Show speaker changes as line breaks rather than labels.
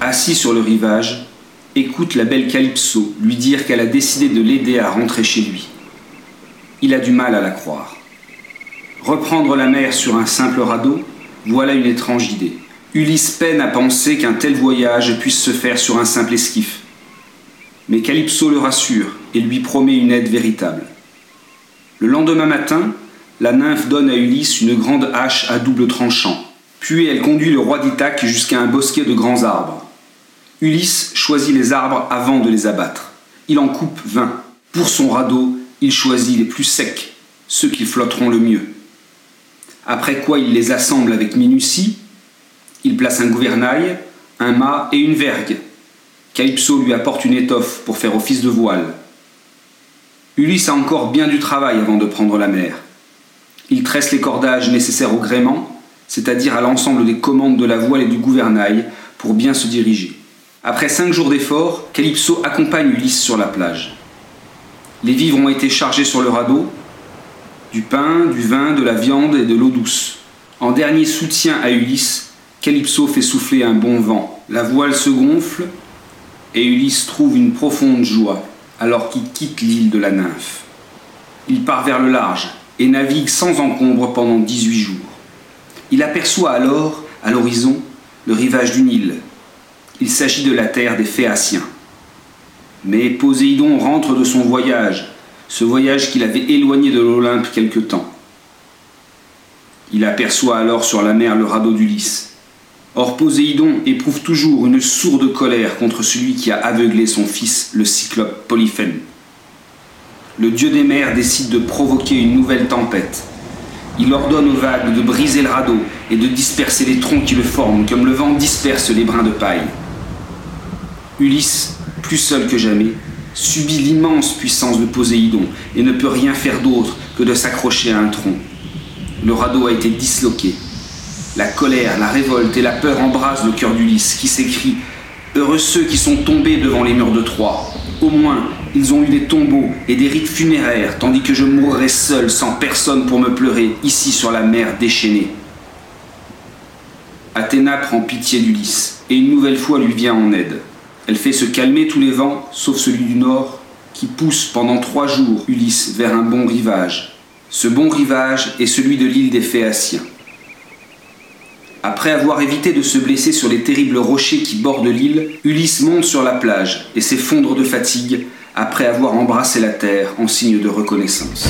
assis sur le rivage, écoute la belle Calypso lui dire qu'elle a décidé de l'aider à rentrer chez lui. Il a du mal à la croire. Reprendre la mer sur un simple radeau, voilà une étrange idée. Ulysse peine à penser qu'un tel voyage puisse se faire sur un simple esquif. Mais Calypso le rassure et lui promet une aide véritable. Le lendemain matin, la nymphe donne à Ulysse une grande hache à double tranchant, puis elle conduit le roi d'Ithaque jusqu'à un bosquet de grands arbres. Ulysse choisit les arbres avant de les abattre. Il en coupe vingt. Pour son radeau, il choisit les plus secs, ceux qui flotteront le mieux. Après quoi il les assemble avec minutie il place un gouvernail, un mât et une vergue. Calypso lui apporte une étoffe pour faire office de voile. Ulysse a encore bien du travail avant de prendre la mer. Il tresse les cordages nécessaires au gréement, c'est-à-dire à, l'ensemble des commandes de la voile et du gouvernail, pour bien se diriger. Après cinq jours d'efforts, Calypso accompagne Ulysse sur la plage. Les vivres ont été chargés sur le radeau, du pain, du vin, de la viande et de l'eau douce. En dernier soutien à Ulysse, Calypso fait souffler un bon vent. La voile se gonfle et Ulysse trouve une profonde joie alors qu'il quitte l'île de la nymphe. Il part vers le large et navigue sans encombre pendant 18 jours. Il aperçoit alors, à l'horizon, le rivage du Nil. Il s'agit de la terre des Phéaciens. Mais Poséidon rentre de son voyage, ce voyage qu'il avait éloigné de l'Olympe quelque temps. Il aperçoit alors sur la mer le radeau d'Ulysse. Or Poséidon éprouve toujours une sourde colère contre celui qui a aveuglé son fils, le cyclope Polyphème. Le dieu des mers décide de provoquer une nouvelle tempête. Il ordonne aux vagues de briser le radeau et de disperser les troncs qui le forment, comme le vent disperse les brins de paille. Ulysse, plus seul que jamais, subit l'immense puissance de Poséidon et ne peut rien faire d'autre que de s'accrocher à un tronc. Le radeau a été disloqué la colère, la révolte et la peur embrasent le cœur d'Ulysse, qui s'écrie Heureux ceux qui sont tombés devant les murs de Troie. Au moins, ils ont eu des tombeaux et des rites funéraires, tandis que je mourrai seul, sans personne pour me pleurer, ici sur la mer déchaînée. Athéna prend pitié d'Ulysse, et une nouvelle fois lui vient en aide. Elle fait se calmer tous les vents, sauf celui du nord, qui pousse pendant trois jours Ulysse vers un bon rivage. Ce bon rivage est celui de l'île des Phéaciens. Après avoir évité de se blesser sur les terribles rochers qui bordent l'île, Ulysse monte sur la plage et s'effondre de fatigue après avoir embrassé la terre en signe de reconnaissance.